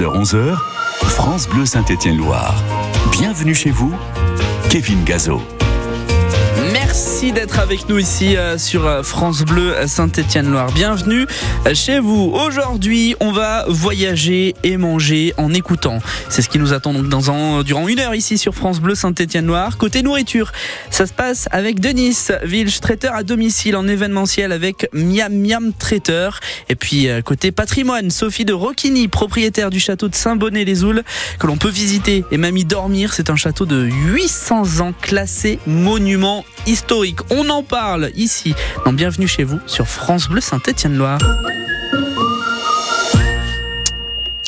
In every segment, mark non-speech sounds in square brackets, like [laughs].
10h-11h, France Bleu Saint-Étienne-Loire. Bienvenue chez vous, Kevin Gazo. Merci d'être avec nous ici euh, sur euh, France Bleu Saint-Étienne-Loire. Bienvenue euh, chez vous. Aujourd'hui, on va voyager et manger en écoutant. C'est ce qui nous attend donc durant une heure ici sur France Bleu Saint-Étienne-Loire. Côté nourriture, ça se passe avec Denis Vilch, traiteur à domicile en événementiel avec Miam Miam Traiteur. Et puis côté patrimoine, Sophie de Roquigny, propriétaire du château de Saint-Bonnet-les-Oules, que l'on peut visiter et même y dormir. C'est un château de 800 ans classé monument historique. On en parle ici dans Bienvenue chez vous sur France Bleu Saint-Étienne-Loire.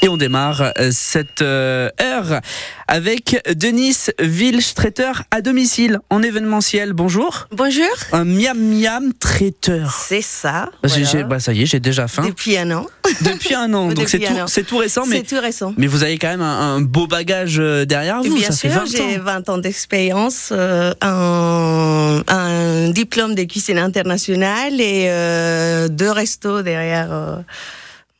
Et on démarre euh, cette euh, heure avec Denis Vilch, traiteur à domicile en événementiel. Bonjour. Bonjour. Un miam miam traiteur. C'est ça. Voilà. Bah, ça y est, j'ai déjà faim. Depuis un an. Depuis un an. [laughs] Donc c'est tout, tout, récent. C'est tout récent. Mais vous avez quand même un, beau bagage euh, derrière vous. Bien ça sûr, j'ai 20 ans d'expérience, euh, un, un, diplôme de cuisine internationale et euh, deux restos derrière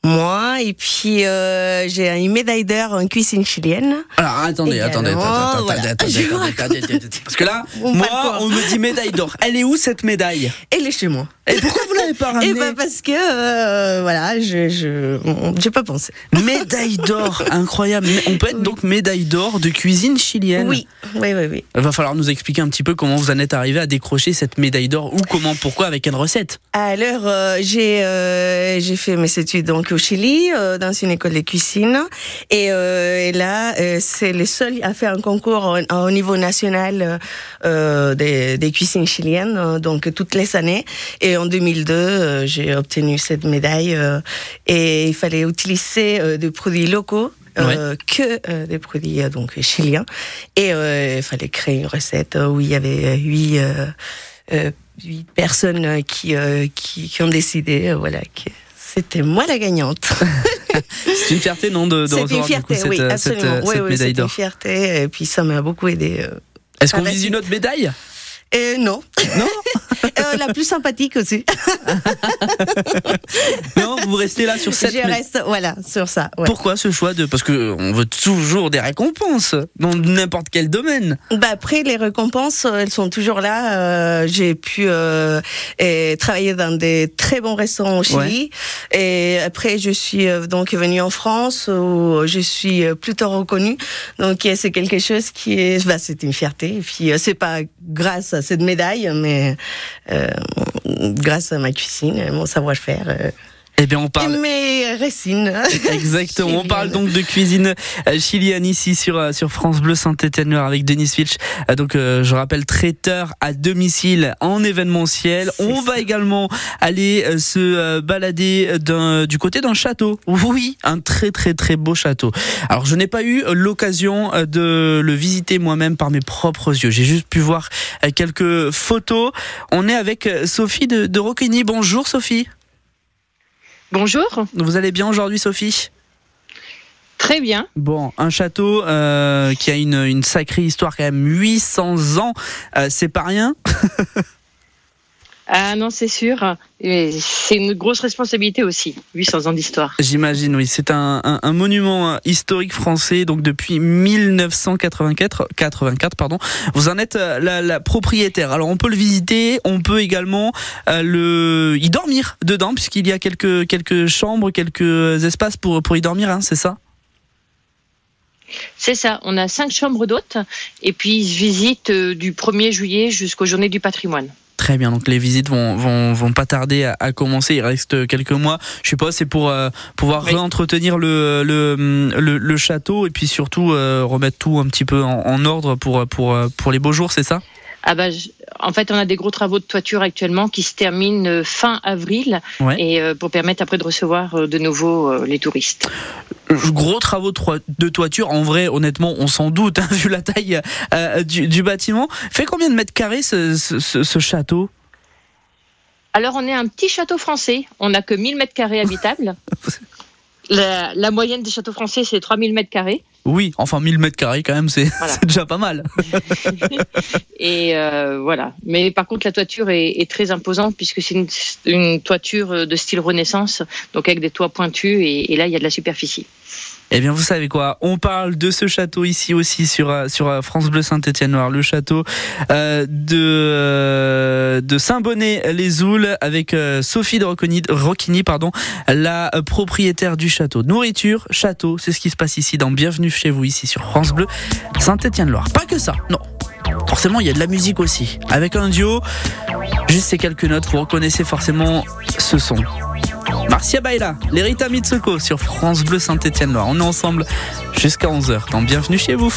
moi, et puis euh, j'ai une médaille d'or en cuisine chilienne. Alors attendez, attendez, [laughs] attendez, attendez, attendez, parce que là, [laughs] moi, on me dit médaille d'or. Elle est où cette médaille? Elle est chez moi. Et pourquoi vous l'avez pas [laughs] ramenée? Eh ben parce que euh, voilà, je je j'ai pas pensé. Médaille d'or, incroyable. On peut être donc médaille d'or de cuisine chilienne. Oui, oui, oui, oui. Il va falloir nous expliquer un petit peu comment vous en êtes arrivé à décrocher cette médaille d'or ou comment, pourquoi, avec quelle recette. Alors euh, j'ai euh, j'ai fait mes études donc au Chili euh, dans une école de cuisine. Et, euh, et là euh, c'est le seul à faire un concours au, au niveau national des, des cuisines chiliennes donc toutes les années. Et en 2002, euh, j'ai obtenu cette médaille et il fallait utiliser des produits locaux. que des produits donc chiliens. Et il fallait créer une recette où il y avait huit, huit personnes qui, qui, qui ont décidé voilà c'était moi la gagnante. [laughs] c'est une fierté, non, de, de C'est une fierté, coup, oui, cette, absolument. Cette, oui, cette oui, médaille d'or. une fierté, et puis ça m'a beaucoup aidé. Est-ce qu'on vise une autre médaille? Euh, Non. Non [laughs] euh, La plus sympathique aussi. [laughs] non, vous restez là sur cette. Je reste, voilà, sur ça. Ouais. Pourquoi ce choix de Parce que on veut toujours des récompenses dans n'importe quel domaine. Bah après, les récompenses, elles sont toujours là. Euh, J'ai pu euh, et travailler dans des très bons restaurants au Chili. Ouais. Et après, je suis euh, donc venue en France où je suis plutôt reconnue. Donc c'est quelque chose qui est, bah, c'est une fierté. Et puis c'est pas grâce à cette médaille, mais euh, grâce à ma cuisine, mon savoir-faire. Euh, eh bien, on parle. Et mes racines. Exactement. on parle donc de cuisine chilienne ici sur, sur France Bleu Saint-Étienne avec Denis Filch. Donc, euh, je rappelle, traiteur à domicile en événementiel. On va également aller euh, se euh, balader du côté d'un château. Oui, un très, très, très beau château. Alors, je n'ai pas eu l'occasion de le visiter moi-même par mes propres yeux. J'ai juste pu voir quelques photos. On est avec Sophie de, de Roquigny. Bonjour, Sophie. Bonjour. Vous allez bien aujourd'hui, Sophie? Très bien. Bon, un château euh, qui a une, une, sacrée histoire quand même, 800 ans, euh, c'est pas rien? [laughs] Ah non, c'est sûr. C'est une grosse responsabilité aussi, 800 ans d'histoire. J'imagine, oui. C'est un, un, un, monument historique français, donc depuis 1984. 84, pardon. Vous en êtes la, la, propriétaire. Alors on peut le visiter, on peut également euh, le y dormir dedans, puisqu'il y a quelques, quelques chambres, quelques espaces pour, pour y dormir, hein, c'est ça? C'est ça, on a cinq chambres d'hôtes et puis ils se visitent du 1er juillet jusqu'aux journées du patrimoine. Très bien, donc les visites vont, vont, vont pas tarder à, à, commencer, il reste quelques mois. Je sais pas, c'est pour euh, pouvoir oui. réentretenir le, le, le, le, château et puis surtout euh, remettre tout un petit peu en, en ordre pour, pour, pour les beaux jours, c'est ça? Ah bah, je, en fait, on a des gros travaux de toiture actuellement qui se terminent fin avril ouais. et euh, pour permettre après de recevoir de nouveau euh, les touristes. Gros travaux de toiture, en vrai, honnêtement, on s'en doute, hein, [laughs] vu la taille euh, du, du, bâtiment. Fait combien de mètres carrés ce, ce, ce château? Alors, on est un petit château français. On n'a que 1000 mètres carrés habitables. [laughs] la, la, moyenne des châteaux français, c'est 3000 mètres carrés. Oui, enfin 1000 mètres carrés quand même, c'est [laughs] Voilà. déjà pas mal. [laughs] Et euh, voilà. Mais par contre, la toiture est, est très imposante puisque c'est une, une toiture de style Renaissance, donc avec des toits pointus. Et, et là, il y a de la superficie. Eh bien, vous savez quoi On parle de ce château ici aussi sur euh, euh, France Bleu Saint-Étienne-Noir, le château euh, de Saint-Bonnet-les-Oules avec Sophie de Rocconi- Rocchini, pardon, la propriétaire du château. Nourriture, château, c'est ce qui se passe ici dans Bienvenue chez vous ici sur France Bleu Saint-Étienne-Loire. Pas que ça, non. Forcément, il y a de la musique aussi. Avec un duo, juste ces quelques notes, vous reconnaissez forcément ce son. Marcia Baila, l'Erita Mitsuko sur France Bleu Saint-Étienne-Loire. On est ensemble jusqu'à 11h. Donc bienvenue chez vous.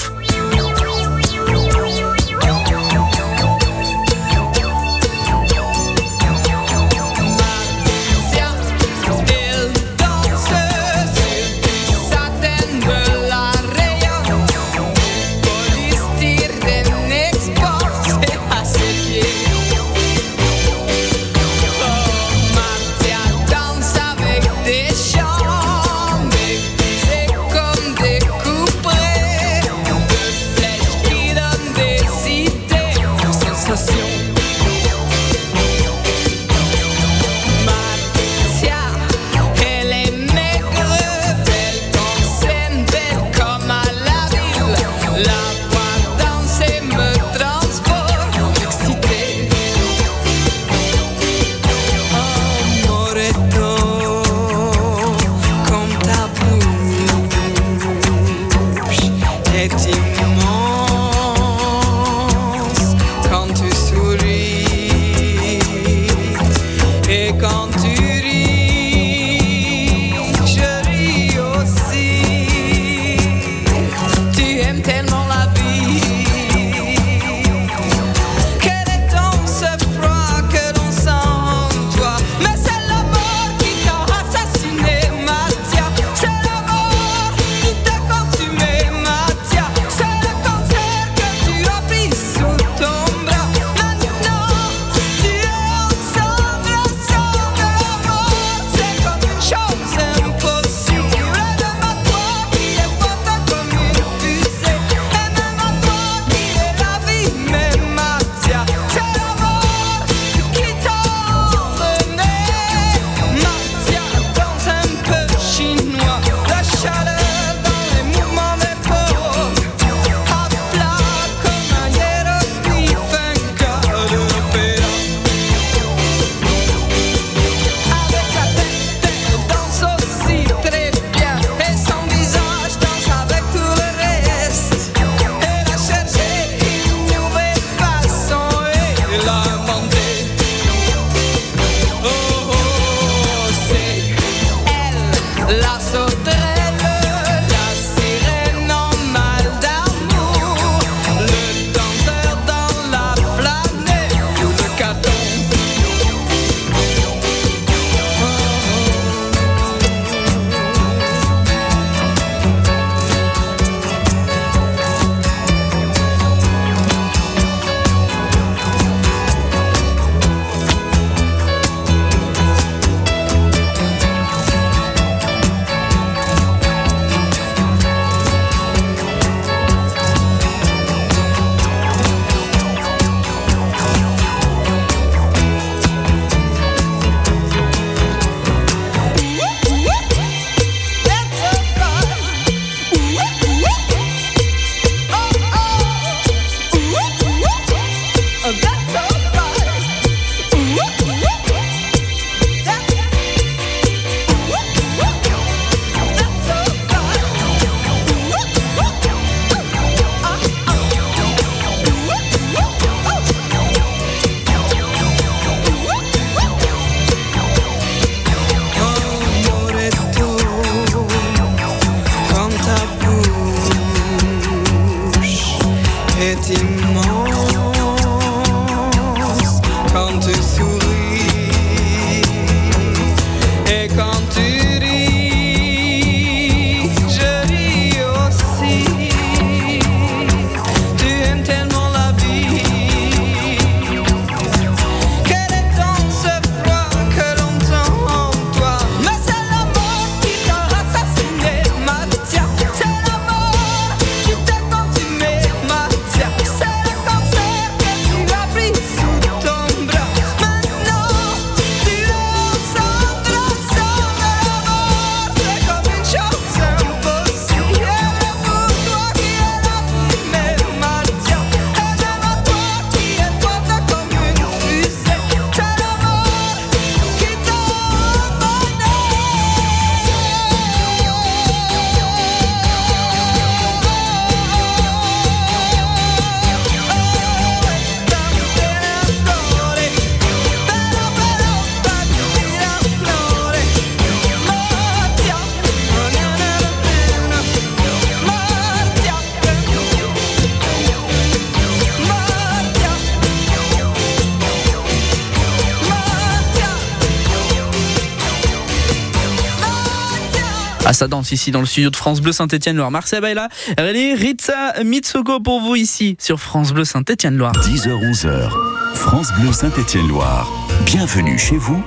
Ça danse ici dans le studio de France Bleu Saint-Étienne-Loire. Marcel Baila, René Ritza Mitsoko pour vous ici sur France Bleu Saint-Étienne-Loire. 10h-11h, France Bleu Saint-Étienne-Loire. Bienvenue chez vous,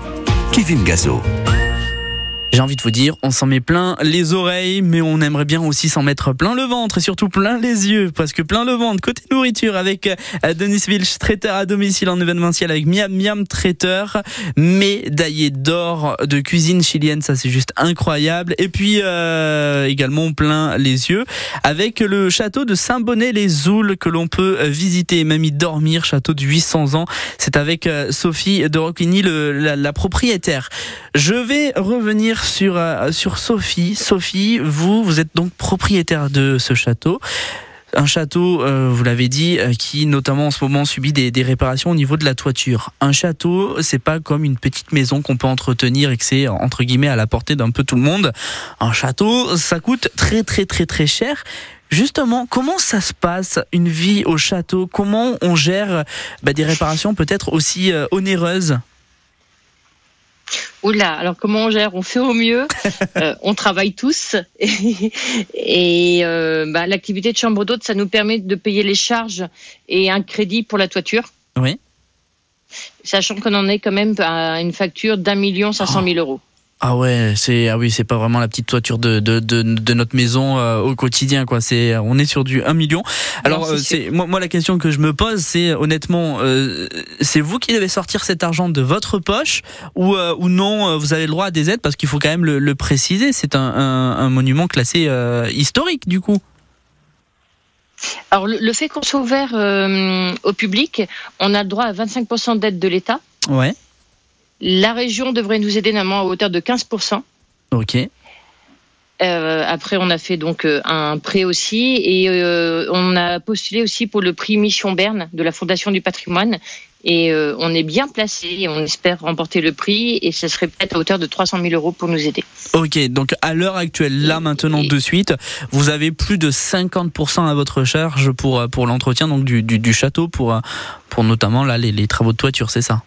Kevin Gazo. J'ai envie de vous dire, on s'en met plein les oreilles, mais on aimerait bien aussi s'en mettre plein le ventre et surtout plein les yeux, parce que plein le ventre côté nourriture avec euh, Denis Vilch, traiteur à domicile en événementiel avec Miam Miam traiteur, médaillé d'or de cuisine chilienne, ça c'est juste incroyable. Et puis euh, également plein les yeux avec le château de Saint-Bonnet-les-Oules que l'on peut visiter et même y dormir, château de 800 ans. C'est avec euh, Sophie de Rocquigny, le, la, la propriétaire. Je vais revenir sur, euh, sur Sophie. Sophie, vous, vous êtes donc propriétaire de ce château. Un château, euh, vous l'avez dit, euh, qui notamment en ce moment subit des, réparations au niveau de la toiture. Un château, c'est pas comme une petite maison qu'on peut entretenir et que c'est entre guillemets à la portée d'un peu tout le monde. Un château, ça coûte très très très très cher. Justement, comment ça se passe une vie au château? Comment on gère bah, des réparations peut-être aussi onéreuses? Oula, alors comment on gère? On fait au mieux, [laughs] euh, on travaille tous [laughs] et, et euh, bah, l'activité de chambre d'hôte, ça nous permet de payer les charges et un crédit pour la toiture. Oui. Sachant qu'on en est quand même à une facture d'un million cinq cent mille euros. Ah ouais, c'est ah oui, c'est pas vraiment la petite toiture de de, de, de notre maison euh, au quotidien quoi. C'est on est sur du 1 million. Alors euh, c'est moi, moi la question que je me pose c'est honnêtement euh, c'est vous qui devez sortir cet argent de votre poche ou euh, ou non euh, vous avez le droit à des aides? Parce qu'il faut quand même le, le préciser, c'est un, un, un monument classé euh, historique du coup. Alors le, le fait qu'on soit ouvert euh, au public, on a le droit à 25% d'aide de l'État. Ouais. La région devrait nous aider normalement à hauteur de 15%. OK. Euh, après, on a fait donc euh, un prêt aussi et euh, on a postulé aussi pour le prix Mission Berne de la Fondation du patrimoine. Et euh, on est bien placé et on espère remporter le prix et ce serait peut-être à hauteur de 300 000 euros pour nous aider. OK, donc à l'heure actuelle là maintenant de suite, vous avez plus de 50% à votre charge pour pour l'entretien donc du, du, du château pour pour notamment là les, les travaux de toiture, c'est ça?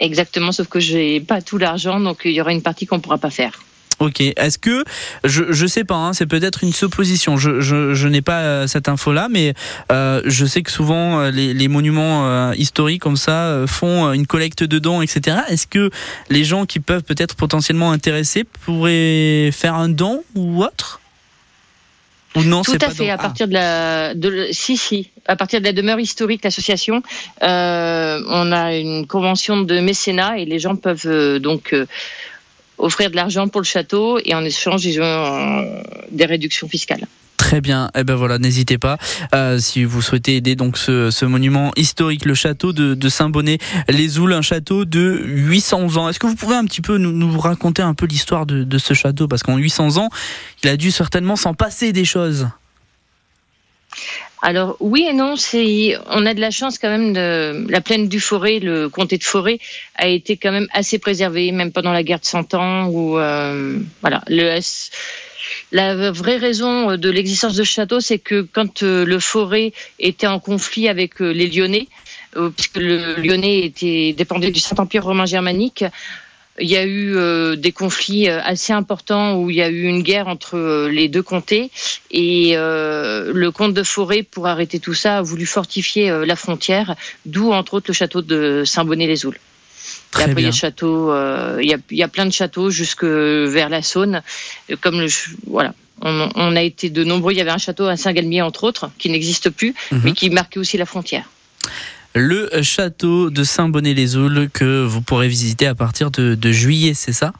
Exactement, sauf que j'ai pas tout l'argent, donc il y aura une partie qu'on pourra pas faire. Ok. Est-ce que je je sais pas, hein, c'est peut-être une supposition. Je je, je n'ai pas euh, cette info là, mais euh, je sais que souvent euh, les, les monuments historiques comme ça font une collecte de dons, etc. Est-ce que les gens qui peuvent peut-être potentiellement intéresser pourraient faire un don ou autre? Ou non, Tout à pas fait. À Ah. partir de la, de, si si, à partir de la demeure historique, l'association, euh, on a une convention de mécénat et les gens peuvent euh, donc euh, offrir de l'argent pour le château et en échange ils ont euh, des réductions fiscales. Très bien. Eh ben voilà, n'hésitez pas euh, si vous souhaitez aider donc ce, monument historique, le château de, Saint-Bonnet-les-Oules, un château de 800 ans. Est-ce que vous pouvez un petit peu nous, raconter un peu l'histoire de, ce château? Parce qu'en 800 ans, il a dû certainement s'en passer des choses. Alors oui et non, c'est on a de la chance quand même la plaine du Forêt, le comté de Forêt a été quand même assez préservé même pendant la guerre de Cent Ans où euh, voilà le la vraie raison de l'existence de ce château, c'est que quand euh, le Forêt était en conflit avec euh, les Lyonnais, euh, puisque le Lyonnais était dépendait du Saint-Empire romain germanique, il y a eu euh, des conflits euh, assez importants où il y a eu une guerre entre euh, les deux comtés et euh, le comte de Forêt, pour arrêter tout ça, a voulu fortifier euh, la frontière, d'où entre autres le château de Saint-Bonnet-les-Oules. Et Très après, il y bien. a château, euh, il, y a, il y a plein de châteaux jusque vers la Saône. Euh, Comme le, voilà, on, on a été de nombreux. Il y avait un château à Saint-Galmier entre autres, qui n'existe plus, Mhm. mais qui marquait aussi la frontière. Le château de Saint-Bonnet-les-Oules que vous pourrez visiter à partir de, de juillet, c'est ça?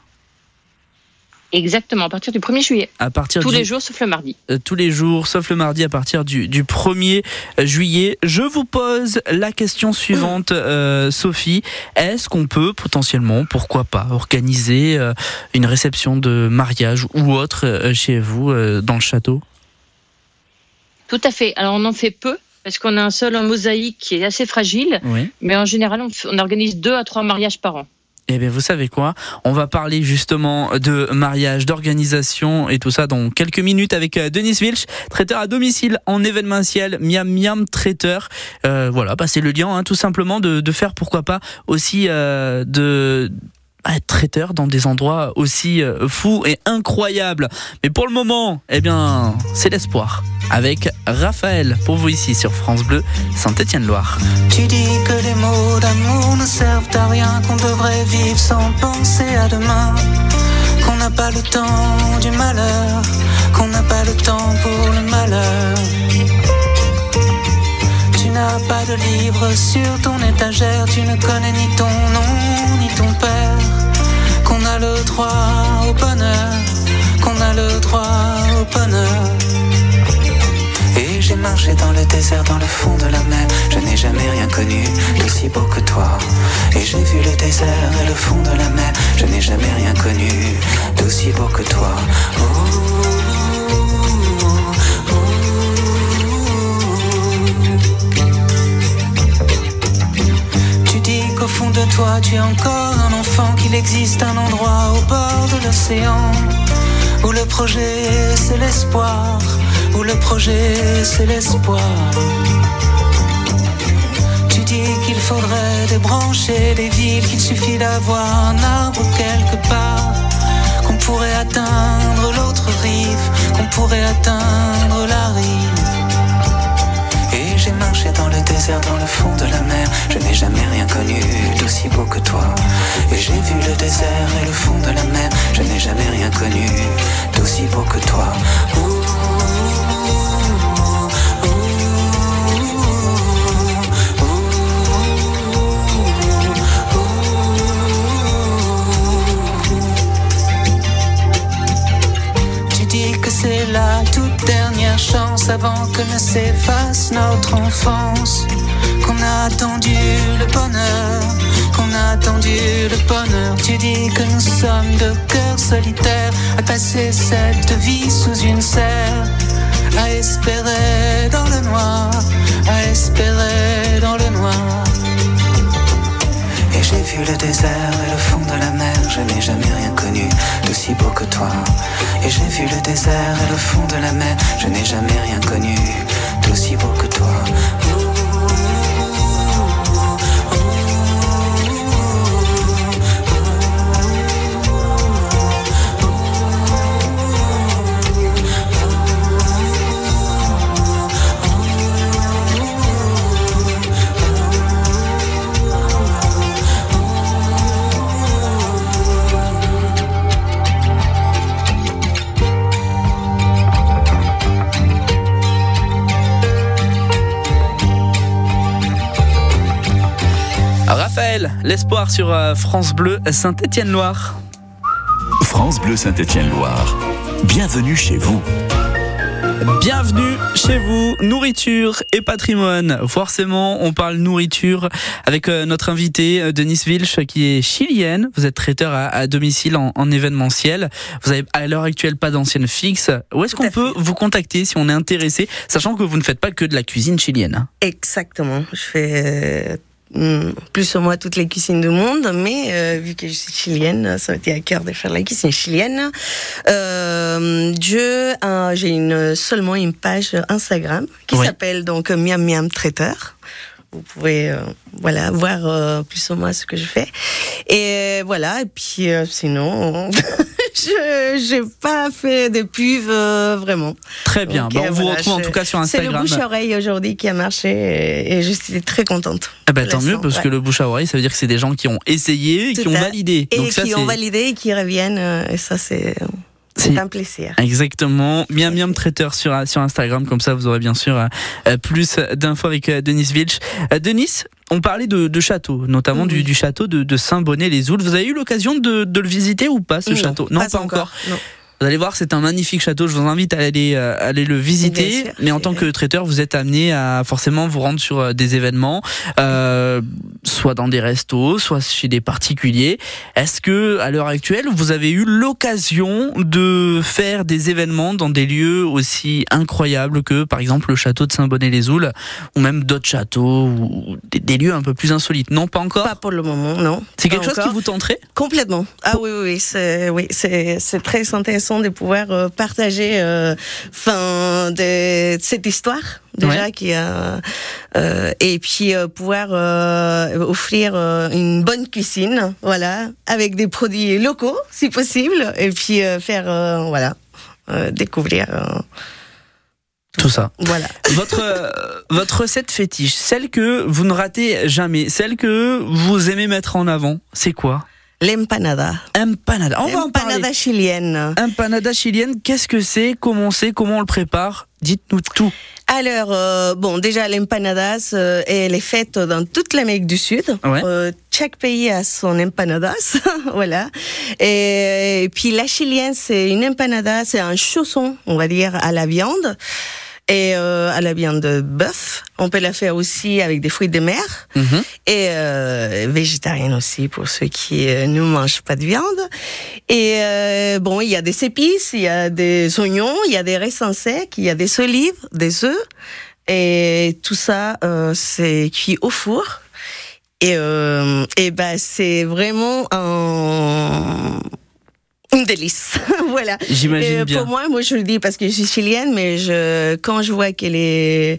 Exactement, à partir du 1er juillet, À partir tous du- les jours sauf le mardi. euh, tous les jours, sauf le mardi à partir du, du 1er juillet. Je vous pose la question suivante, [laughs] euh, Sophie. Est-ce qu'on peut potentiellement, pourquoi pas, organiser euh, une réception de mariage ou autre euh, chez vous euh, dans le château? Tout à fait. Alors on en fait peu parce qu'on a un sol en mosaïque qui est assez fragile, Oui. mais en général on organise deux à trois mariages par an. Eh bien, vous savez quoi? On va parler justement de mariage, d'organisation et tout ça dans quelques minutes avec euh, Denis Wilch, traiteur à domicile en événementiel, miam miam traiteur. Euh, voilà, bah, c'est le lien, hein, tout simplement, de, faire pourquoi pas aussi euh, de traiteur dans des endroits aussi euh, fous et incroyables. Mais pour le moment, eh bien, c'est l'espoir. Avec Raphaël, pour vous ici sur France Bleu, Saint-Étienne-Loire. Tu dis que les mots d'amour ne servent à rien, qu'on devrait vivre sans penser à demain, qu'on n'a pas le temps du malheur, qu'on n'a pas le temps pour le malheur. Tu n'as pas de livre sur ton étagère, tu ne connais ni ton nom le droit au bonheur, qu'on a le droit au bonheur. Et j'ai marché dans le désert, dans le fond de la mer. Je n'ai jamais rien connu d'aussi beau que toi. Et j'ai vu le désert et le fond de la mer. Je n'ai jamais rien connu d'aussi beau que toi. Tu de toi, tu es encore un enfant, qu'il existe un endroit au bord de l'océan où le projet c'est l'espoir, où le projet c'est l'espoir. Tu dis qu'il faudrait débrancher les villes, qu'il suffit d'avoir un arbre quelque part, qu'on pourrait atteindre l'autre rive, qu'on pourrait atteindre la rive. Désert, dans le fond de la mer. Je n'ai jamais rien connu d'aussi beau que toi. Et j'ai vu le désert et le fond de la mer. Je n'ai jamais rien connu d'aussi beau que toi. Avant que ne s'efface notre enfance. Qu'on a attendu le bonheur, qu'on a attendu le bonheur. Tu dis que nous sommes de cœurs solitaires à passer cette vie sous une serre. À espérer dans le noir, à espérer dans le noir. J'ai vu le désert et le fond de la mer, je n'ai jamais rien connu d'aussi beau que toi. Et j'ai vu le désert et le fond de la mer, je n'ai jamais rien connu d'aussi beau que toi. L'espoir sur euh, France Bleu, Saint-Étienne-Loire. France Bleu Saint-Étienne-Loire. Bienvenue chez vous. Bienvenue chez vous, nourriture et patrimoine. Forcément, on parle nourriture avec euh, notre invitée euh, Denise Wilch qui est chilienne. Vous êtes traiteur à, à domicile en, en, événementiel. Vous avez à l'heure actuelle pas d'ancienne fixe. Où est-ce qu'on peut vous contacter si on est intéressé, sachant que vous ne faites pas que de la cuisine chilienne? Exactement. Je fais plus ou moins toutes les cuisines du monde, mais euh, vu que je suis chilienne, ça m'a été à cœur de faire la cuisine chilienne. Euh, je j'ai une seulement une page Instagram qui Oui. s'appelle donc Miam Miam Traiteur. Vous pouvez euh, voilà voir euh, plus ou moins ce que je fais. Et voilà. Et puis euh, sinon, [laughs] je j'ai pas fait de pub euh, vraiment. Très bien. Bah, on vous retrouve en tout cas sur C'est le Instagram. bouche à oreille aujourd'hui qui a marché et, et je suis très contente. Eh ben, tant mieux parce que le bouche à oreille, ça veut dire que c'est des gens qui ont essayé et Tout qui ont validé. Et Donc ça, qui ont validé et qui reviennent. Et ça, c'est C'est- un plaisir. Exactement. Miam Miam Traiteur sur, sur Instagram. Comme ça, vous aurez bien sûr euh, plus d'infos avec euh, Denis Vilch. Euh, Denis, on parlait de, de château, notamment du, du château de, de Saint-Bonnet-les-Oules. Vous avez eu l'occasion de, de le visiter ou pas, ce Non, château? Non, pas, encore. Non. Vous allez voir, c'est un magnifique château. Je vous invite à aller, euh, aller le visiter. Sûr. Mais en tant que traiteur, vous êtes amené à forcément vous rendre sur euh, des événements, euh, soit dans des restos, soit chez des particuliers. Est-ce que, à l'heure actuelle, vous avez eu l'occasion de faire des événements dans des lieux aussi incroyables que, par exemple, le château de Saint-Bonnet-les-Oules, ou même d'autres châteaux, ou des, des lieux un peu plus insolites? Non, pas encore? Pas pour le moment, non. C'est quelque chose qui vous tenterait? Complètement. Ah oui, oui, oui, c'est oui, c'est c'est très intéressant façon de pouvoir euh, partager, euh, enfin, de cette histoire déjà Ouais. qui a, euh, et puis euh, pouvoir euh, offrir une bonne cuisine, voilà, avec des produits locaux si possible, et puis faire, voilà, découvrir, Tout ça. voilà. Votre, euh, votre recette fétiche, celle que vous ne ratez jamais, celle que vous aimez mettre en avant, c'est quoi? L'empanada. Empanada. On va en parler. L'empanada chilienne. Empanada chilienne, qu'est-ce que c'est? Comment c'est Comment on le prépare? Dites-nous tout. Alors, euh, bon, déjà, l'empanadas, euh, elle est faite dans toute l'Amérique du Sud. Ouais. Euh, chaque pays a son empanadas, [laughs] voilà. Et, et puis la chilienne, c'est une empanada, c'est un chausson, on va dire, à la viande et euh, à la viande de bœuf. On peut la faire aussi avec des fruits de mer Mhm. et euh, végétarienne aussi pour ceux qui euh, ne mangent pas de viande. Et euh, bon, il y a des épices, il y a des oignons, il y a des raisins secs, il y a des olives, des œufs. Et tout ça, euh, c'est cuit au four. Et, euh, et ben, c'est vraiment un, une délice. [laughs] voilà. J'imagine Et bien. Pour moi, moi je le dis parce que je suis chilienne, mais je, quand je vois que les,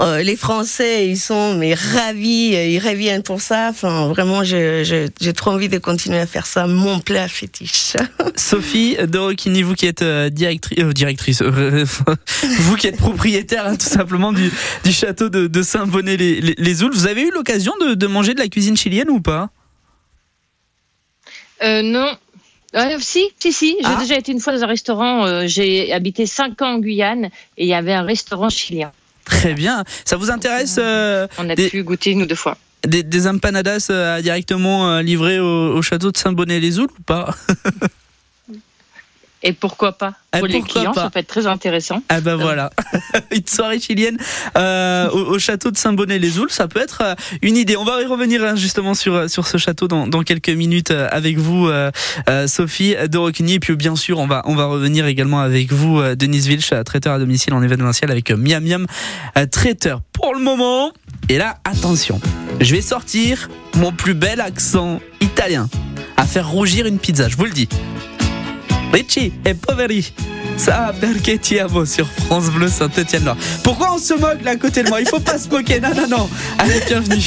euh, les Français, ils sont mais ravis, ils reviennent pour ça. Enfin, vraiment, je- je- j'ai trop envie de continuer à faire ça, mon plat fétiche. [laughs] Sophie Dorokini, vous qui êtes euh, directrice, euh, directrice, euh, [laughs] vous qui êtes propriétaire hein, tout simplement du, du château de, de Saint-Bonnet-les-Oules, vous avez eu l'occasion de, de manger de la cuisine chilienne ou pas? Euh, non. Euh, si, si, si. J'ai Ah. déjà été une fois dans un restaurant. euh, J'ai habité cinq ans en Guyane et il y avait un restaurant chilien. Très bien. Ça vous intéresse euh, On a Des- pu goûter une ou deux fois. des, des empanadas euh, directement euh, livrées au, au château de Saint-Bonnet-les-Oules ou pas? [laughs] Et pourquoi pas Ah, Pour les clients, pas ça peut être très intéressant. Ah ben voilà, [laughs] une soirée chilienne euh, au, au château de Saint-Bonnet-les-Oules, ça peut être euh, une idée. On va y revenir hein, justement sur sur ce château dans, dans quelques minutes euh, avec vous, euh, euh, Sophie de Roquigny. Et puis bien sûr, on va on va revenir également avec vous, euh, Denise Vilch, euh, traiteur à domicile en événementiel avec euh, Miam Miam euh, traiteur. Pour le moment, et là attention, je vais sortir mon plus bel accent italien à faire rougir une pizza. Je vous le dis. Ricci et Poveri. Ça, perché ti amo sur France Bleu Saint-Etienne-Loire. Pourquoi on se moque là à côté de moi? Il faut pas se moquer. Non, non, non. Allez, bienvenue.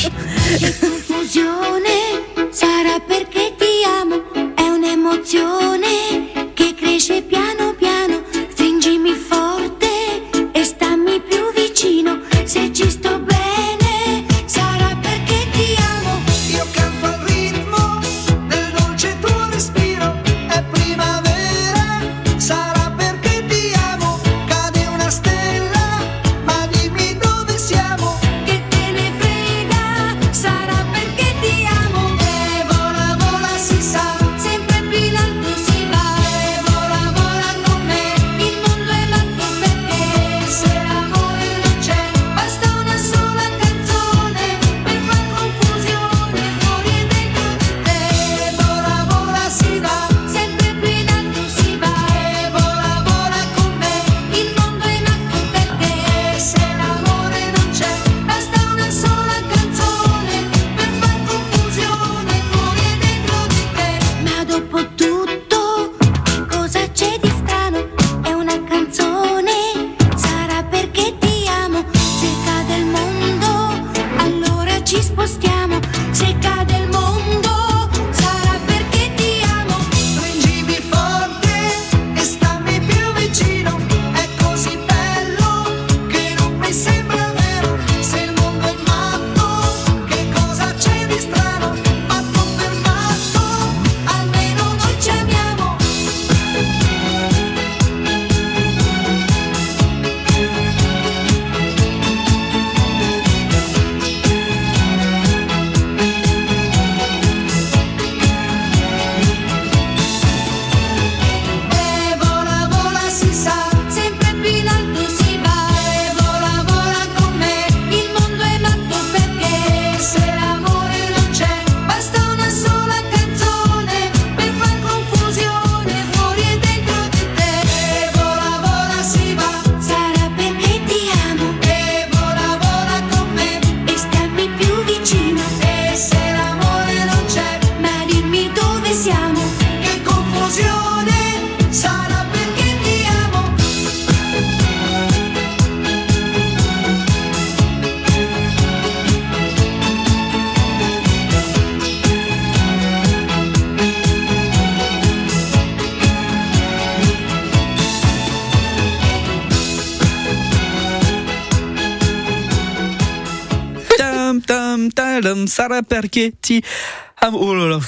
Ah, oh là là,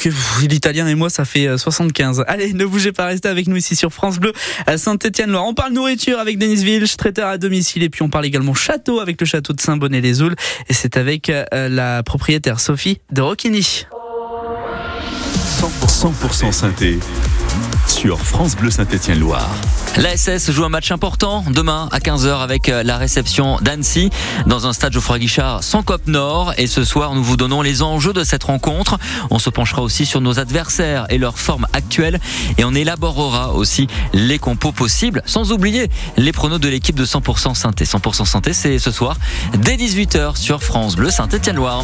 l'italien et moi ça fait euh, 75. Allez, ne bougez pas, restez avec nous ici sur France Bleu à Saint-Étienne-Loire. On parle nourriture avec Denis Vilch, traiteur à domicile, et puis on parle également château avec le château de Saint-Bonnet-les-Oules. Et c'est avec euh, la propriétaire Sophie de Roquigny. 100% synthé sur France Bleu Saint-Étienne-Loire. La SS joue un match important demain à 15h avec euh, la réception d'Annecy dans un stade Geoffroy Guichard sans Cop Nord. Et ce soir, nous vous donnons les enjeux de cette rencontre. On se penchera aussi sur nos adversaires et leur forme actuelle. Et on élaborera aussi les compos possibles, sans oublier les pronos de l'équipe de 100% Synthé. 100% Synthé, c'est ce soir dès 18h sur France Bleu Saint-Étienne-Loire.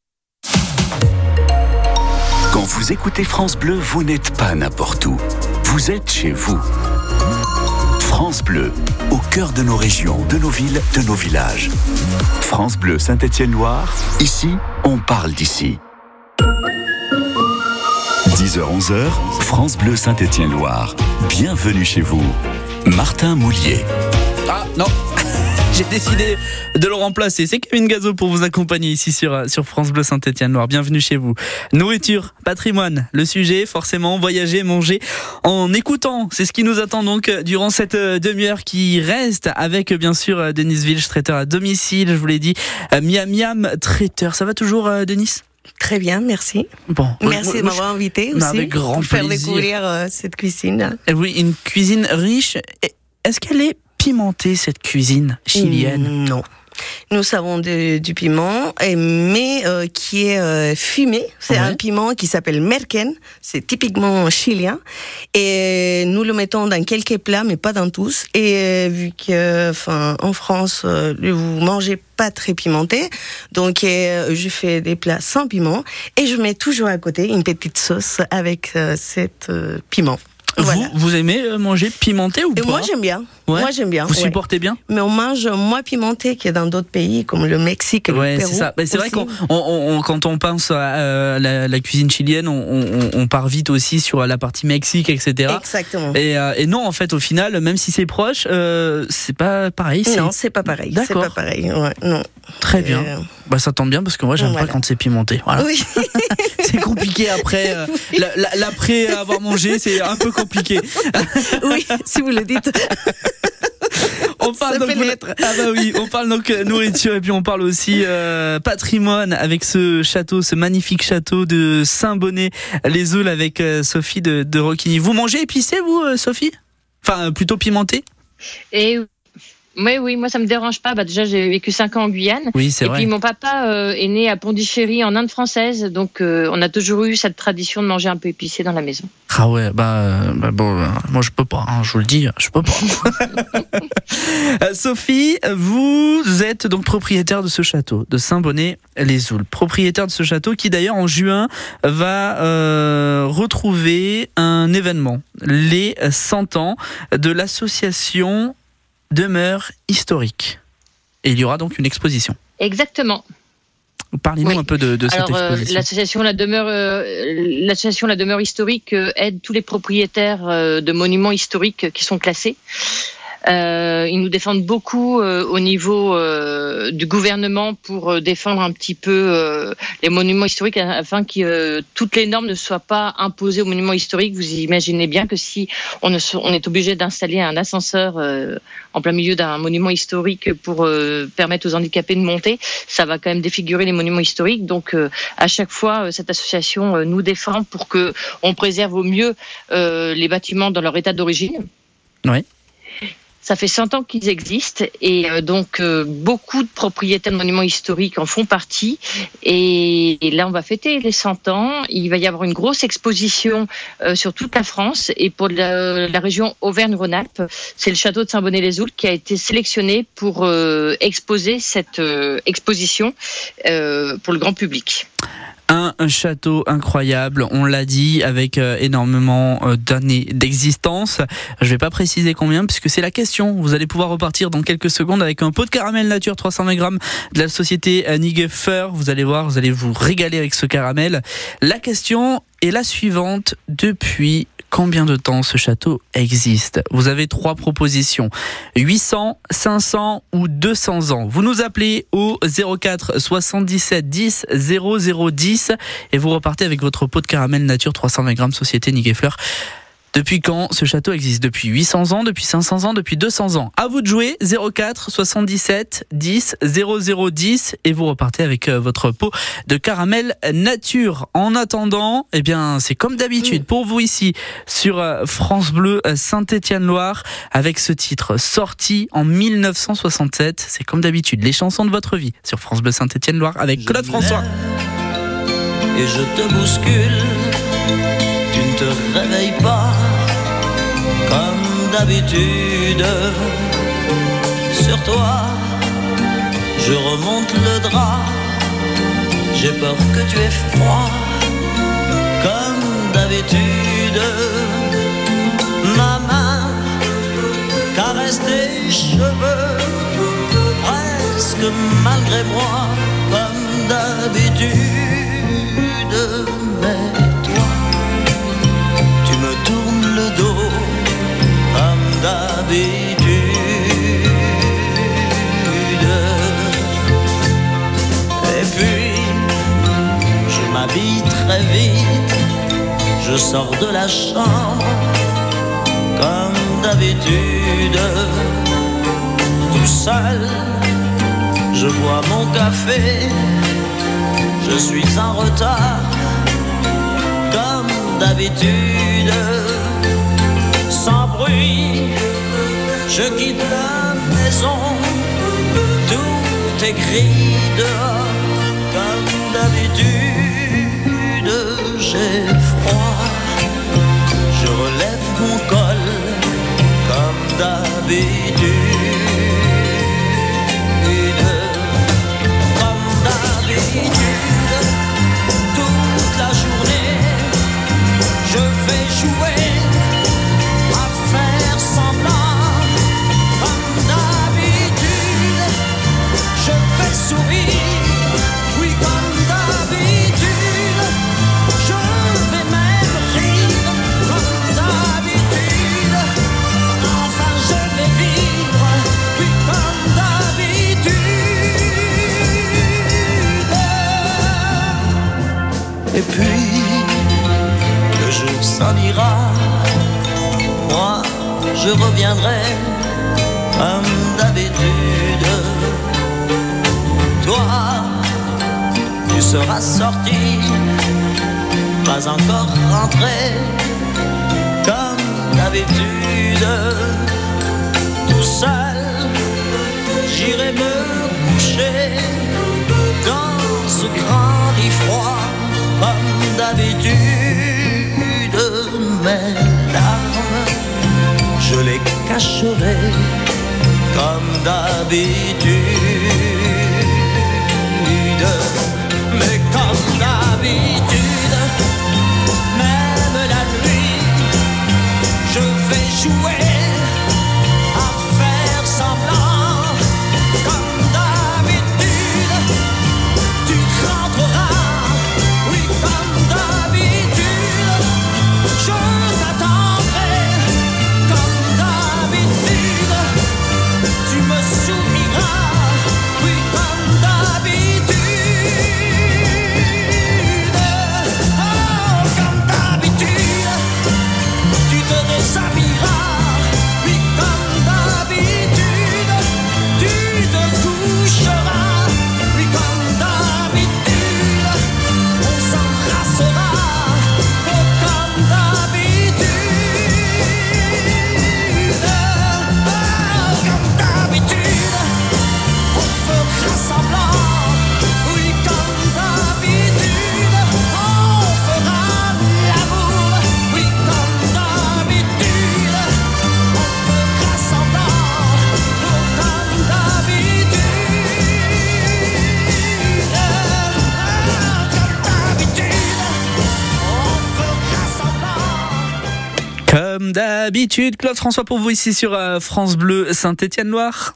Quand vous écoutez France Bleu, vous n'êtes pas n'importe où. Vous êtes chez vous. France Bleu, au cœur de nos régions, de nos villes, de nos villages. France Bleu Saint-Étienne-Loire, ici, on parle d'ici. 10h-11h, France Bleu Saint-Étienne-Loire. Bienvenue chez vous. Martin Moulier. Ah non [laughs] J'ai décidé de le remplacer. C'est Kevin Gazo pour vous accompagner ici sur, sur France Bleu Saint-Étienne-Loire. Bienvenue chez vous. Nourriture, patrimoine, le sujet, forcément, voyager, manger en écoutant. C'est ce qui nous attend donc durant cette euh, demi-heure qui reste avec, euh, bien sûr, euh, Denis Vilch, traiteur à domicile. Je vous l'ai dit, Miam Miam, traiteur. Ça va toujours, Denis? Très bien, merci. Bon. Merci de m'avoir invité aussi avec grand pour faire plaisir. découvrir euh, cette cuisine. Eh Oui, une cuisine riche. Et Est-ce qu'elle est pimentée, cette cuisine chilienne Non. Nous avons de- du piment, mais euh, qui est euh, fumé. C'est Ouais. un piment qui s'appelle merken. C'est typiquement chilien. Et nous le mettons dans quelques plats, mais pas dans tous. Et euh, vu que, enfin, en France, euh, vous mangez pas très pimenté, donc euh, je fais des plats sans piment et je mets toujours à côté une petite sauce avec euh, cet euh, piment. Voilà. Vous, vous aimez euh, manger pimenté ou Et pas moi j'aime bien. Ouais. Moi j'aime bien. Vous ouais. supportez bien Mais on mange moins pimenté que dans d'autres pays comme le Mexique et Ouais, le c'est Pérou. c'est vrai qu'on on- on- on- quand on pense à euh, la, la cuisine chilienne, on, part vite aussi sur la partie Mexique, etc. Exactement. Et, euh, et non, en fait, au final, même si c'est proche, euh, c'est pas pareil. c'est- Non, c'est pas pareil. C'est D'accord. pas pareil. Non. Très bien. Bah, ça tombe bien parce que moi, j'aime Voilà. pas quand c'est pimenté. Voilà. Oui. [laughs] C'est compliqué après. la- la- L'après avoir mangé, c'est un peu compliqué. [laughs] [laughs] oui, si vous le dites. On parle donc. Ah bah oui, on parle donc euh, nourriture et puis on parle aussi euh, patrimoine avec ce château, ce magnifique château de Saint-Bonnet-les-Eules avec euh, Sophie de, de Roquigny. Vous mangez épicé vous, Sophie? Enfin, plutôt pimenté? Et oui, oui, moi ça me dérange pas. Bah, déjà, j'ai vécu 5 ans en Guyane. Oui, c'est Et vrai. puis mon papa euh, est né à Pondichéry en Inde française, donc euh, on a toujours eu cette tradition de manger un peu épicé dans la maison. Ah ouais, bah, euh, bah bon, moi je peux pas, hein, je vous le dis, je peux pas. [laughs] [laughs] Sophie, vous êtes donc propriétaire de ce château, de Saint-Bonnet-les-Oules. Propriétaire de ce château qui d'ailleurs en juin va retrouver un événement, les 100 ans de l'association Demeure Historique. Et il y aura donc une exposition. Exactement. Parlez-nous Oui. un peu de, de cette euh, exposition. l'association La Demeure, euh, l'association La Demeure historique euh, aide tous les propriétaires de monuments historiques qui sont classés. Euh, ils nous défendent beaucoup euh, au niveau euh, du gouvernement pour défendre un petit peu les monuments historiques afin que toutes les normes ne soient pas imposées aux monuments historiques. Vous imaginez bien que si on, est obligé d'installer un ascenseur en plein milieu d'un monument historique pour permettre aux handicapés de monter, ça va quand même défigurer les monuments historiques. Donc à chaque fois, cette association nous défend pour que on préserve au mieux les bâtiments dans leur état d'origine. Oui. Ça fait 100 ans qu'ils existent et euh, donc euh, beaucoup de propriétaires de monuments historiques en font partie. Et, là, on va fêter les 100 ans. Il va y avoir une grosse exposition euh, sur toute la France et pour la, région Auvergne-Rhône-Alpes, c'est le château de Saint-Bonnet-les-Oults qui a été sélectionné pour exposer cette exposition pour le grand public. Un château incroyable, on l'a dit, avec euh, énormément euh, d'années d'existence. Je vais pas préciser combien, puisque c'est la question. Vous allez pouvoir repartir dans quelques secondes avec un pot de caramel nature 320 grammes de la société Nigefer. Vous allez voir, vous allez vous régaler avec ce caramel. La question est la suivante. Depuis combien de temps ce château existe? Vous avez trois propositions. 800, 500 ou 200 ans. Vous nous appelez au 04 77 10 00 10 et vous repartez avec votre pot de caramel nature 320 grammes Société Niguet-Fleur. Depuis quand ce château existe? Depuis 800 ans, depuis 500 ans, depuis 200 ans. À vous de jouer 04 77 10 00 10 et vous repartez avec euh, votre pot de caramel nature. En attendant, eh bien, c'est comme d'habitude pour vous ici sur euh, France Bleu euh, Saint-Étienne-Loire avec ce titre sorti en 1967. C'est comme d'habitude les chansons de votre vie sur France Bleu Saint-Étienne-Loire avec Claude François. et je te bouscule. Tu ne te réveilles d'habitude. Sur toi, je remonte le drap. J'ai peur que tu aies froid comme d'habitude. Ma main caresse tes cheveux presque malgré moi comme d'habitude. Je sors de la chambre comme d'habitude. Tout seul, je bois mon café, je suis en retard comme d'habitude. Sans bruit, je quitte la maison, tout est gris dehors comme d'habitude. J'ai froid, je relève mon col comme d'habitude. Comme d'habitude, comme d'habitude. Toi, tu seras sorti, pas encore rentré comme d'habitude. Tout seul, j'irai me coucher dans ce grand lit froid comme d'habitude. Mes larmes, je les comme d'habitude. Mais comme d'habitude, même la nuit, je vais jouer Claude François pour vous ici sur euh, France Bleu Saint-Étienne-Loire.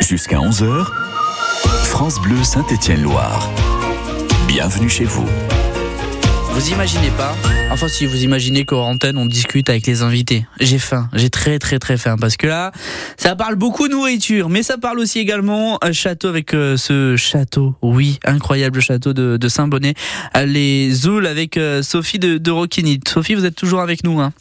Jusqu'à 11h, France Bleu Saint-Étienne-Loire. Bienvenue chez vous. Vous imaginez pas Enfin si vous imaginez qu'au antenne on discute avec les invités. J'ai faim, j'ai très très très faim parce que là ça parle beaucoup nourriture mais ça parle aussi également euh, château avec euh, ce château, oui incroyable château de, de Saint-Bonnet, les Zouls avec euh, Sophie de, de Roquigny. Sophie vous êtes toujours avec nous hein?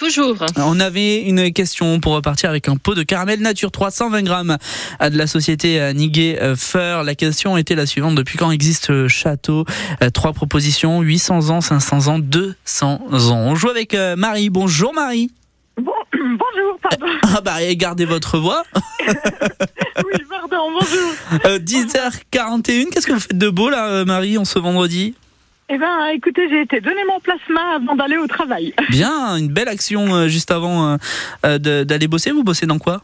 Toujours. On avait une question pour repartir avec un pot de caramel nature 320 grammes de la société euh, Niguet euh, Feur. La question était la suivante. Depuis quand existe château Euh, Trois propositions, 800 ans, 500 ans, 200 ans? On joue avec Marie. Bonjour Marie. Bon, [clears throat] bonjour, pardon. Ah bah et gardez votre voix. [laughs] Oui, pardon, bonjour. Euh, 10h41, qu'est-ce que vous faites de beau là Marie en ce vendredi? Eh ben, écoutez, j'ai été donner mon plasma avant d'aller au travail. [laughs] Bien, une belle action euh, juste avant euh, euh, d'aller bosser. Vous bossez dans quoi?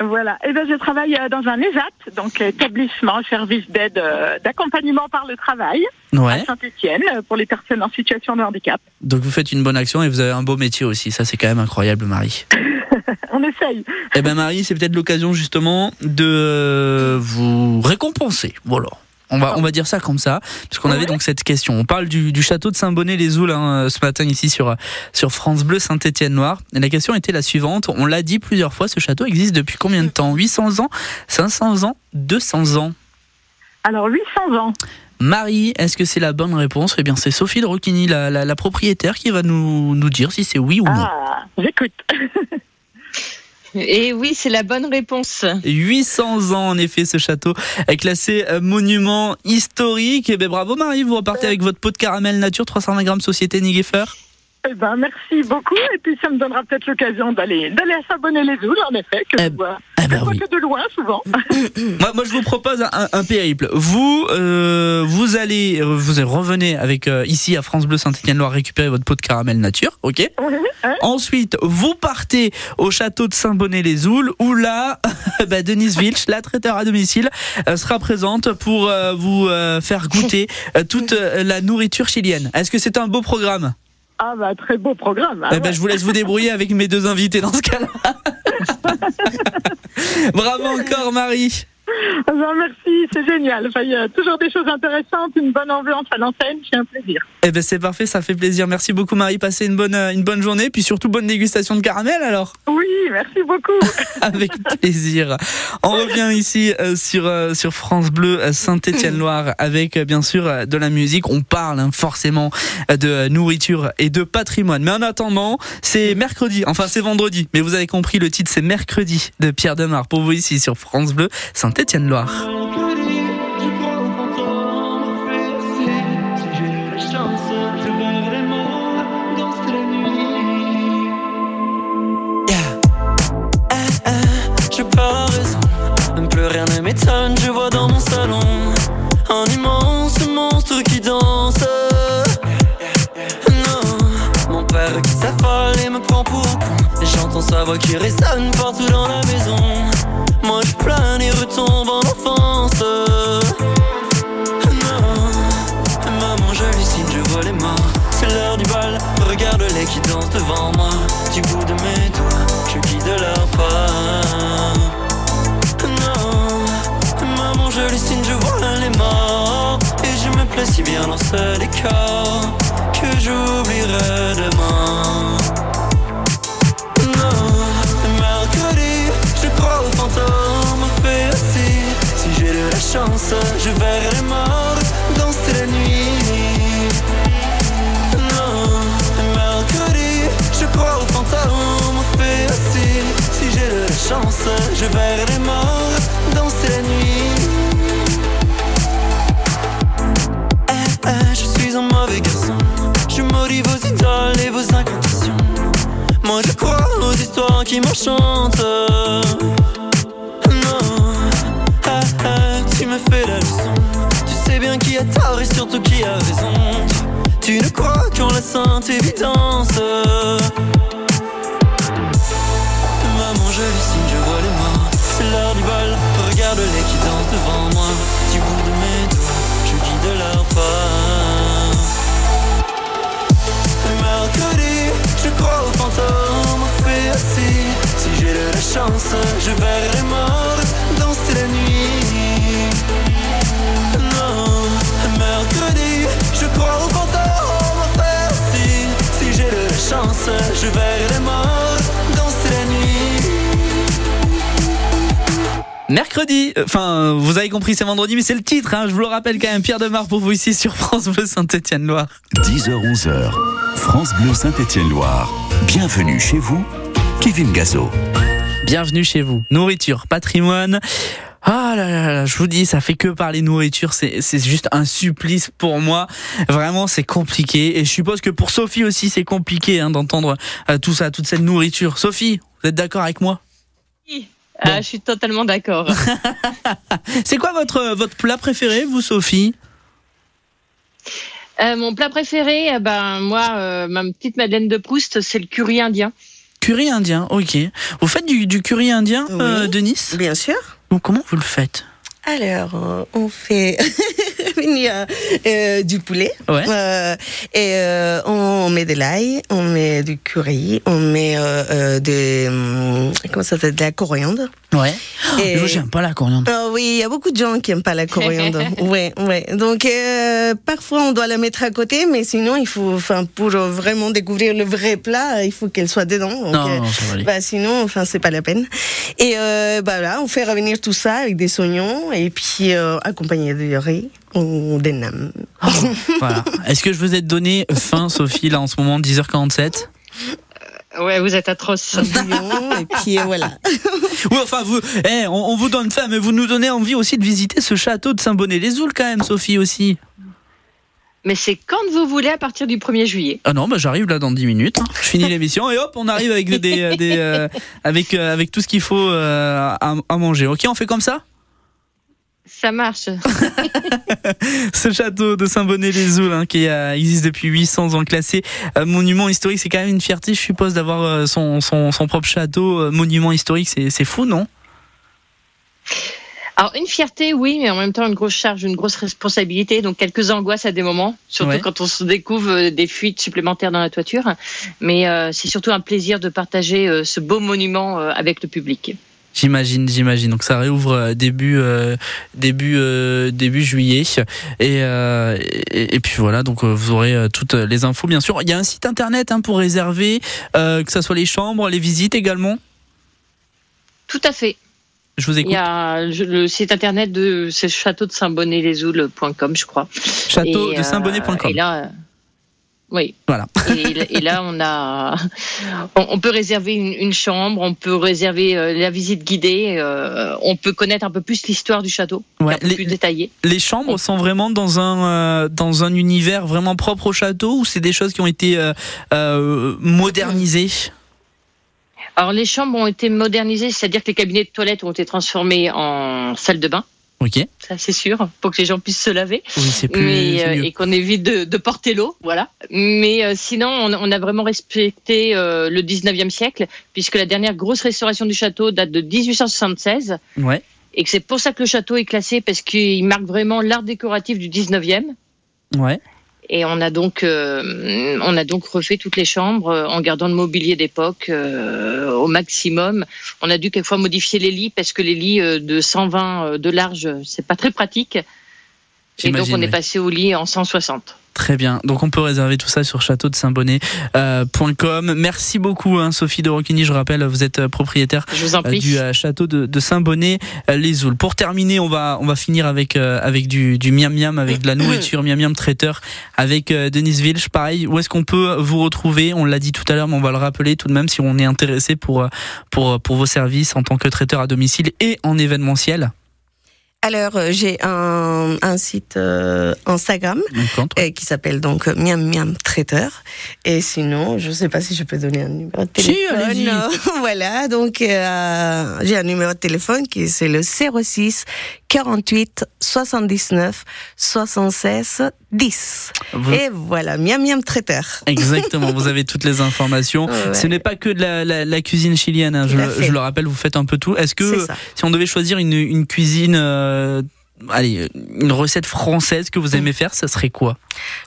Voilà. Eh ben, je travaille dans un ESAT, donc établissement service d'aide euh, d'accompagnement par le travail Ouais. à Saint-Étienne pour les personnes en situation de handicap. Donc vous faites une bonne action et vous avez un beau métier aussi. Ça c'est quand même incroyable Marie. [laughs] On essaye. Eh ben Marie, c'est peut-être l'occasion justement de vous récompenser. Voilà. On va, on va dire ça comme ça, puisqu'on avait donc cette question. On parle du, du château de Saint-Bonnet-les-Oules hein, ce matin ici sur, sur France Bleu Saint-Étienne-Noir. Et la question était la suivante. On l'a dit plusieurs fois, ce château existe depuis combien de temps? 800 ans 500 ans 200 ans? Alors, 800 ans. Marie, est-ce que c'est la bonne réponse? Eh bien, c'est Sophie de Roquigny, la, la- la propriétaire, qui va nous, nous dire si c'est oui ou non. Ah, j'écoute. [laughs] Et oui, c'est la bonne réponse. 800 ans en effet ce château est classé euh, monument historique. Et ben bravo Marie, vous repartez avec votre pot de caramel nature 320 grammes Société Niguefer. Eh ben, merci beaucoup. Et puis, ça me donnera peut-être l'occasion d'aller d'aller à Sabonnet-les-Oules, en effet, que je vois. Eh ben je vois oui. que de loin, souvent. Moi, moi, je vous propose un, un périple. Vous, euh, vous allez, vous revenez avec euh, ici à France Bleu Saint-Étienne-Loire récupérer votre pot de caramel nature, ok Ensuite, vous partez au château de Saint-Bonnet-les-Oules où là, [laughs] bah, Denise Vilch, la traiteur à domicile, euh, sera présente pour euh, vous euh, faire goûter euh, toute euh, la nourriture chilienne. Est-ce que c'est un beau programme? Ah, bah, très beau programme. Ah, eh ben, je vous laisse vous débrouiller avec mes deux invités dans ce cas-là. [laughs] Bravo encore Marie. Ah ben, merci, c'est génial. Enfin, il y a toujours des choses intéressantes, une bonne ambiance à l'antenne, c'est un plaisir. Eh ben c'est parfait, ça fait plaisir. Merci beaucoup Marie, passez une bonne, euh, une bonne journée, puis surtout bonne dégustation de caramel alors. Oui, merci beaucoup. [laughs] Avec plaisir. On revient ici euh, sur, euh, sur France Bleu Saint-Étienne-Loire avec euh, bien sûr de la musique. On parle hein, forcément de nourriture et de patrimoine. Mais en attendant, c'est mercredi, enfin c'est vendredi, mais vous avez compris le titre, c'est mercredi de Pierre Demar pour vous ici sur France Bleu Saint-Étienne-Loire. Rien ne m'étonne, je vois dans mon salon un immense monstre qui danse. Non, mon père qui s'affole et me prend pour con. Et j'entends sa voix qui résonne partout dans la maison. Si bien dans ce décor que j'oublierai demain. Non, mercredi, je crois aux fantômes, fait aussi. Si j'ai de la chance, je verrai les morts danser la nuit. Non, mercredi, je crois aux fantômes, fait aussi. Si j'ai de la chance, je verrai les morts qui m'enchantent. Non, ah, ah, tu me fais la leçon. Tu sais bien qui a tort et surtout qui a raison. Tu ne crois qu'en la sainte évidence. Maman, j'hallucine, je vois les morts. C'est l'heure du bal, regarde-les qui dansent devant moi. Du bout de mes doigts, je guide leur pas. Mercredi, je crois aux chance, je verrai danser la nuit. Non, mercredi, je crois au fantôme faire si, si j'ai de la chance, je verrai les morts danser la nuit. Mercredi, euh, enfin, vous avez compris, c'est vendredi, mais c'est le titre, hein, je vous le rappelle quand même. Pierre Demar pour vous ici sur France Bleu Saint-Étienne-Loire. 10h-11h, France Bleu Saint-Étienne-Loire. Bienvenue chez vous, Kevin Gazo. Bienvenue chez vous. Nourriture, patrimoine. Ah là là là, je vous dis, ça fait que parler nourriture, c'est c'est juste un supplice pour moi. Vraiment, c'est compliqué. Et je suppose que pour Sophie aussi, c'est compliqué hein, d'entendre euh, tout ça, toute cette nourriture. Sophie, vous êtes d'accord avec moi? Ah, je suis totalement d'accord. [laughs] C'est quoi votre, votre plat préféré, vous, Sophie? Euh, mon plat préféré, eh ben moi, euh, ma petite Madeleine de Proust, c'est le curry indien. Curry indien, ok. Vous faites du, du curry indien, euh, Oui. Denis Bien sûr. Donc, Comment vous le faites? Alors, euh, on fait [laughs] venir euh, du poulet. Ouais. Euh, et euh, on met de l'ail, on met du curry, on met euh, euh, des, hum, comment ça s'appelle, de la coriandre. Ouais. Et- Moi, j'aime pas la coriandre. Ah oui, il y a beaucoup de gens qui aiment pas la coriandre. [laughs] ouais, ouais. Donc euh, parfois on doit la mettre à côté, mais sinon il faut, enfin pour euh, vraiment découvrir le vrai plat, il faut qu'elle soit dedans. Donc, Non, euh, non, ça va aller. bah sinon, enfin c'est pas la peine. Et euh, bah là, on fait revenir tout ça avec des oignons et puis euh, accompagné de riz ou des nems. Voilà. Est-ce que je vous ai donné faim, Sophie, là, en ce moment, 10h47 Ouais, vous êtes atroce. [laughs] et puis euh, voilà. [laughs] Oui, enfin, vous, eh, on, on vous donne faim, mais vous nous donnez envie aussi de visiter ce château de Saint-Bonnet-les-Oules, quand même, Sophie, aussi. Mais c'est quand vous voulez à partir du 1er juillet. Ah non, bah j'arrive là dans 10 minutes. hein. Je finis l'émission et hop, on arrive avec des, des, des, euh, [laughs] avec euh, avec tout ce qu'il faut euh, à, à manger. Ok, on fait comme ça? Ça marche. [laughs] Ce château de Saint-Bonnet-les-Oules, hein, qui euh, existe depuis 800 ans, classé euh, monument historique, c'est quand même une fierté, je suppose, d'avoir euh, son, son, son propre château euh, monument historique. C'est fou, non? Alors, une fierté, oui, mais en même temps, une grosse charge, une grosse responsabilité. Donc, quelques angoisses à des moments, surtout Ouais. quand on se découvre des fuites supplémentaires dans la toiture. Mais c'est surtout un plaisir de partager ce beau monument avec le public. J'imagine, j'imagine. Donc ça réouvre euh, début euh, début euh, début juillet et, euh, et et puis voilà. Donc vous aurez toutes les infos bien sûr. Il y a un site internet hein, pour réserver, que ça soit les chambres, les visites également. Tout à fait. Je vous Il écoute. y a je- le site internet de c'est château de Saint-Bonnet-les-Oules.com, je crois. Château Et, de Saint-Bonnet.com. Et là, euh, oui. Voilà. Et, et là, on a, on, on peut réserver une, une chambre, on peut réserver euh, la visite guidée, euh, on peut connaître un peu plus l'histoire du château, Ouais, un peu les- plus détaillée. Les chambres sont vraiment dans un euh, dans un univers vraiment propre au château ou c'est des choses qui ont été modernisées? Alors, les chambres ont été modernisées, c'est-à-dire que les cabinets de toilette ont été transformés en salle de bain. Ok. Ça, c'est sûr, pour que les gens puissent se laver. Oui, c'est plus. mais, c'est euh, et qu'on évite de, de porter l'eau, voilà. Mais euh, sinon, on, on a vraiment respecté euh, le 19e siècle, puisque la dernière grosse restauration du château date de 1876, Ouais. et que c'est pour ça que le château est classé, parce qu'il marque vraiment l'art décoratif du 19e. Ouais. Et on a donc, euh, on a donc refait toutes les chambres euh, en gardant le mobilier d'époque euh, au maximum. On a dû quelquefois modifier les lits parce que les lits euh, de 120 euh, de large, c'est pas très pratique. Et donc on est passé au lit en 160. Très bien. Donc on peut réserver tout ça sur château de Saint-Bonnet.com. Merci beaucoup hein, Sophie de Roquigny. Je rappelle, vous êtes euh, propriétaire Je vous en euh, prie. du euh, château de, de Saint-Bonnet euh, les Oules. Pour terminer, on va on va finir avec euh, avec du du miam miam avec de la nourriture miam miam traiteur avec euh, Denise Vilch. Pareil, où est-ce qu'on peut vous retrouver? On l'a dit tout à l'heure, mais on va le rappeler tout de même si on est intéressé pour euh, pour pour vos services en tant que traiteur à domicile et en événementiel. Alors, euh, j'ai un, un site euh, Instagram Donc, euh, qui s'appelle donc euh, Miam Miam Traiteur. Et sinon, je ne sais pas si je peux donner un numéro de Si, téléphone. allez-y. [laughs] voilà, donc euh, j'ai un numéro de téléphone qui c'est le 06 48 79 76 10. Vous- Et voilà, Miam Miam Traiteur. Exactement, vous avez toutes les informations. [laughs] Ouais. Ce n'est pas que de la, la- la cuisine chilienne, hein, je, je le rappelle, vous faites un peu tout. Est-ce que si on devait choisir une, une cuisine euh, allez, une recette française que vous aimez faire, ça serait quoi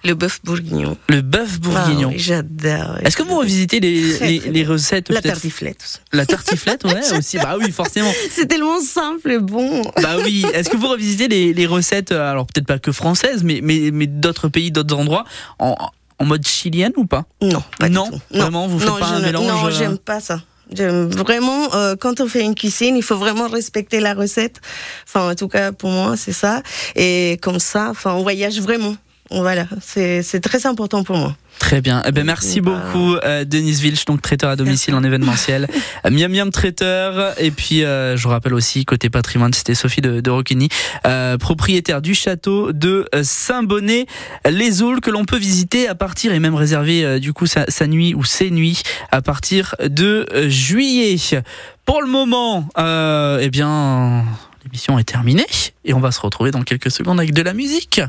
Le bœuf bourguignon. Le bœuf bourguignon. Ah oui, j'adore. Est-ce que vous revisitez les, Très, les, très les bien. recettes La tartiflette aussi. La tartiflette, ouais, [laughs] aussi. Bah oui, forcément. C'est tellement simple et bon. Bah oui. Est-ce que vous revisitez les, les recettes, euh, alors peut-être pas que françaises, mais, mais, mais d'autres pays, d'autres endroits, en, en mode chilienne ou pas? Non, pas Non, du tout. vraiment, vous faites non, pas un mélange Non, euh, j'aime pas ça. Vraiment, euh, quand on fait une cuisine, il faut vraiment respecter la recette. Enfin, en tout cas, pour moi, c'est ça. Et comme ça, enfin, on voyage vraiment. Voilà, c'est très important pour moi. Très bien. Eh ben, merci Bah. beaucoup, euh, Denise Vilch, donc traiteur à domicile en événementiel. [laughs] Euh, Miam Miam traiteur. Et puis, euh, je vous rappelle aussi, côté patrimoine, c'était Sophie de, de Roquigny, euh, propriétaire du château de euh, Saint-Bonnet-les-Oules, que l'on peut visiter à partir, et même réserver, euh, du coup, sa, sa nuit ou ses nuits à partir de juillet. Pour le moment, euh, eh bien, l'émission est terminée. Et on va se retrouver dans quelques secondes avec de la musique.